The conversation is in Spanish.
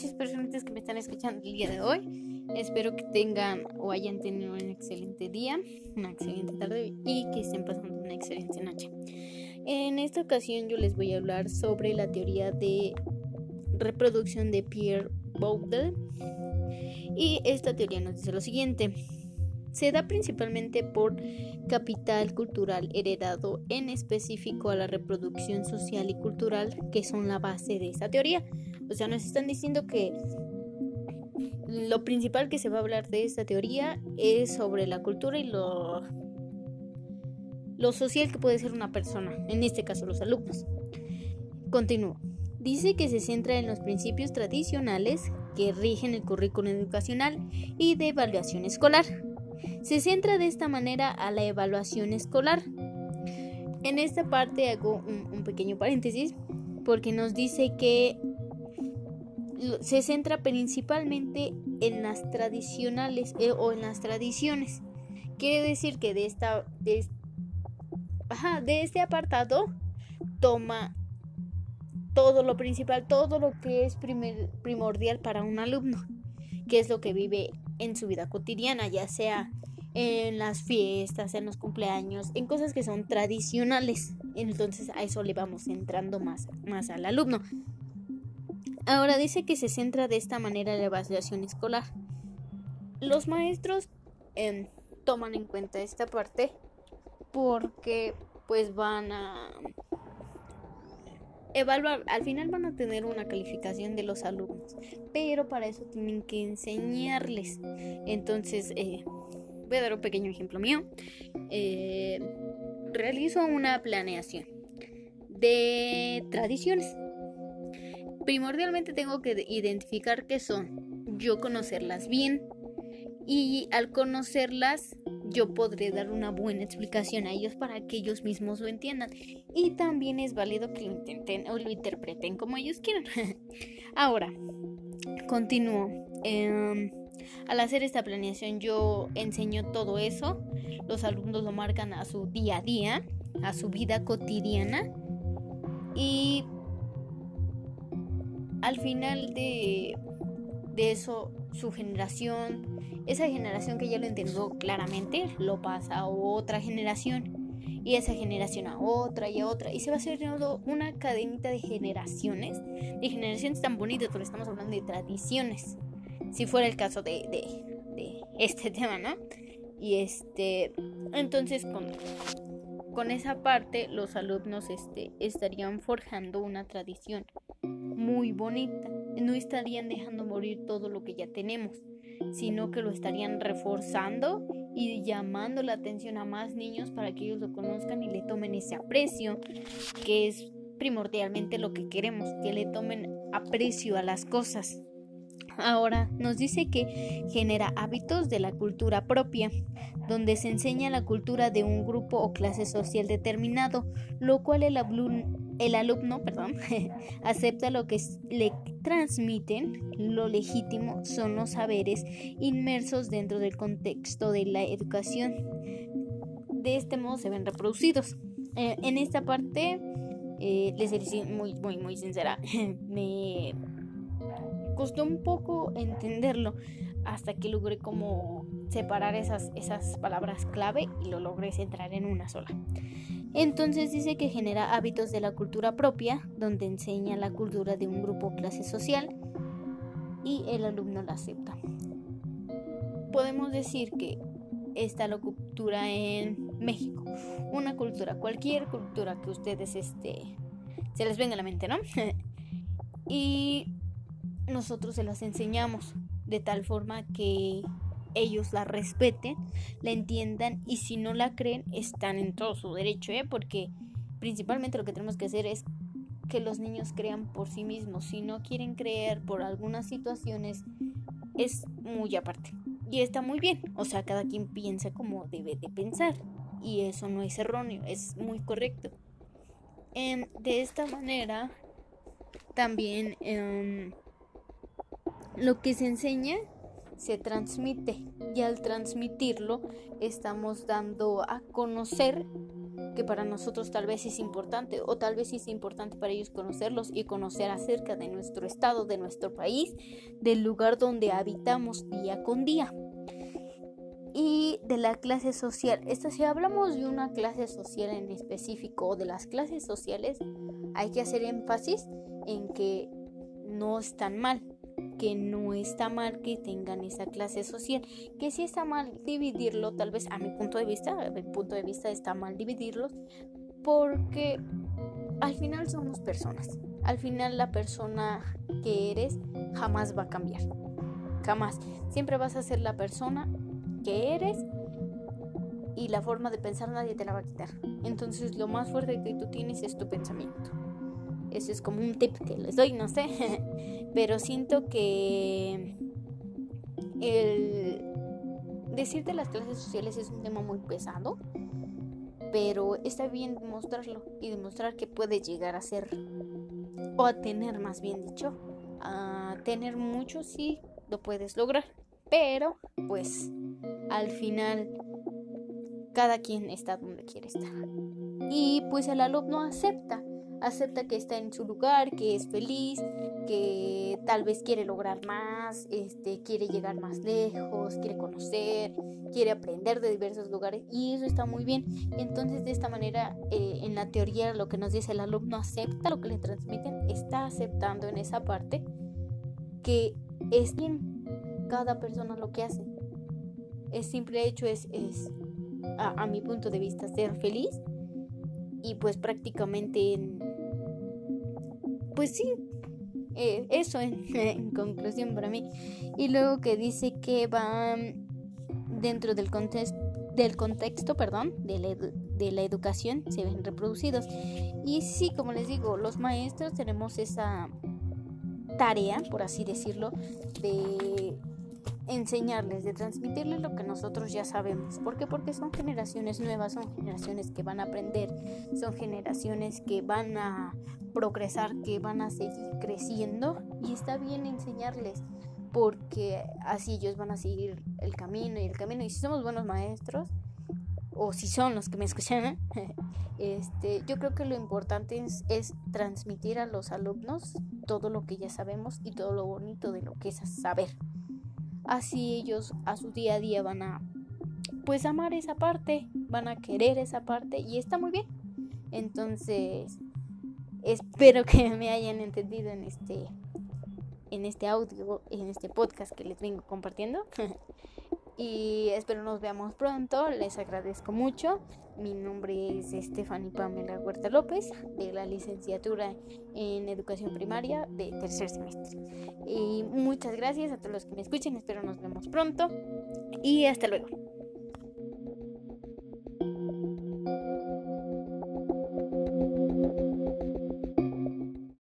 noches, personas que me están escuchando el día de hoy. Espero que tengan o hayan tenido un excelente día, una excelente tarde y que estén pasando una excelente noche. En esta ocasión yo les voy a hablar sobre la teoría de reproducción de Pierre Bourdieu. Y esta teoría nos dice lo siguiente. Se da principalmente por capital cultural heredado, en específico a la reproducción social y cultural, que son la base de esta teoría. O sea, nos están diciendo que lo principal que se va a hablar de esta teoría es sobre la cultura y lo, lo social que puede ser una persona, en este caso los alumnos. Continúo. Dice que se centra en los principios tradicionales que rigen el currículo educacional y de evaluación escolar se centra de esta manera a la evaluación escolar. En esta parte hago un, pequeño paréntesis porque nos dice que se centra principalmente en las tradicionales eh, o en las tradiciones. Quiere decir que de esta de, de este apartado toma todo lo principal, todo lo que es primordial para un alumno, que es lo que vive en su vida cotidiana, ya sea en las fiestas, en los cumpleaños, en cosas que son tradicionales. Entonces a eso le vamos entrando más, más al alumno. Ahora dice que se centra de esta manera la evaluación escolar. Los maestros em, toman en cuenta esta parte porque pues van a evaluar, al final van a tener una calificación de los alumnos, pero para eso tienen que enseñarles. Entonces, eh, voy a dar un pequeño ejemplo mío. Eh, realizo una planeación de tradiciones. Primordialmente tengo que identificar qué son, yo conocerlas bien y al conocerlas yo podré dar una buena explicación a ellos para que ellos mismos lo entiendan. Y también es válido que lo intenten o lo interpreten como ellos quieran. Ahora, continúo. Em, al hacer esta planeación yo enseño todo eso. Los alumnos lo marcan a su día a día, a su vida cotidiana. Y al final de, de eso, su generación, esa generación que ya lo entendió claramente, lo pasa a otra generación. Y esa generación a otra y a otra. Y se va haciendo una cadenita de generaciones. De generaciones tan bonitas, pero estamos hablando de tradiciones si fuera el caso de, de, este tema, ¿no? Y este, entonces con, con esa parte los alumnos este, estarían forjando una tradición muy bonita. No estarían dejando morir todo lo que ya tenemos, sino que lo estarían reforzando y llamando la atención a más niños para que ellos lo conozcan y le tomen ese aprecio, que es primordialmente lo que queremos, que le tomen aprecio a las cosas. Ahora nos dice que genera hábitos de la cultura propia, donde se enseña la cultura de un grupo o clase social determinado, lo cual el, alumno, perdón, acepta lo que le transmiten, lo legítimo son los saberes inmersos dentro del contexto de la educación. De este modo se ven reproducidos. Eh, en esta parte, eh, les diré muy, muy, muy sincera, me costó un poco entenderlo hasta que logré como separar esas, esas palabras clave y lo logré centrar en una sola. Entonces dice que genera hábitos de la cultura propia, donde enseña la cultura de un grupo o clase social y el alumno la acepta. Podemos decir que está la cultura en México, una cultura, cualquier cultura que ustedes este, se les venga a la mente, ¿no? y nosotros se las enseñamos de tal forma que ellos la respeten, la entiendan y si no la creen están en todo su derecho, ¿eh? porque principalmente lo que tenemos que hacer es que los niños crean por sí mismos. Si no quieren creer por algunas situaciones, es muy aparte. Y está muy bien. O sea, cada quien piensa como debe de pensar. Y eso no es erróneo, es muy correcto. Em, de esta manera, también em, lo que se enseña se transmite y al transmitirlo estamos dando a conocer que para nosotros tal vez es importante o tal vez es importante para ellos conocerlos y conocer acerca de nuestro estado, de nuestro país, del lugar donde habitamos día con día. Y de la clase social. Esto si hablamos de una clase social en específico o de las clases sociales, hay que hacer énfasis en que no están mal, que no está mal que tengan esa clase social, que sí está mal dividirlo, tal vez a mi punto de vista, a mi punto de vista está mal dividirlos, porque al final somos personas. Al final la persona que eres jamás va a cambiar. Jamás. Siempre vas a ser la persona que eres y la forma de pensar nadie te la va a quitar. Entonces lo más fuerte que tú tienes es tu pensamiento. Eso es como un tip que les doy, no sé. Pero siento que el decirte las clases sociales es un tema muy pesado. Pero está bien demostrarlo y demostrar que puedes llegar a ser, o a tener más bien dicho, a tener mucho sí lo puedes lograr. Pero, pues, al final, cada quien está donde quiere estar. Y pues el alumno acepta acepta que está en su lugar, que es feliz, que tal vez quiere lograr más, este, quiere llegar más lejos, quiere conocer, quiere aprender de diversos lugares y eso está muy bien. Entonces de esta manera, eh, en la teoría lo que nos dice el alumno acepta lo que le transmiten, está aceptando en esa parte que es bien cada persona lo que hace. El simple hecho es, es a, mi punto de vista, ser feliz y pues prácticamente pues sí, eh, eso en, conclusión para mí. Y luego que dice que va dentro del contexto del contexto, perdón, de la, de la educación se ven reproducidos. Y sí, como les digo, los maestros tenemos esa tarea, por así decirlo, de enseñarles, de transmitirles lo que nosotros ya sabemos. ¿Por qué? Porque son generaciones nuevas, son generaciones que van a aprender, son generaciones que van a progresar, que van a seguir creciendo y está bien enseñarles porque así ellos van a seguir el camino y el camino y si somos buenos maestros o si son los que me escuchan, este, yo creo que lo importante es, es, transmitir a los alumnos todo lo que ya sabemos y todo lo bonito de lo que es saber. Así ellos a su día a día van a pues amar esa parte, van a querer esa parte y está muy bien. Entonces, espero que me hayan entendido en este en este audio, en este podcast que les vengo compartiendo. y espero nos veamos pronto. Les agradezco mucho. Mi nombre es Stephanie Pamela Huerta López, de la licenciatura en educación primaria de tercer semestre. Y muchas gracias a todos los que me escuchen. Espero nos vemos pronto. Y hasta luego.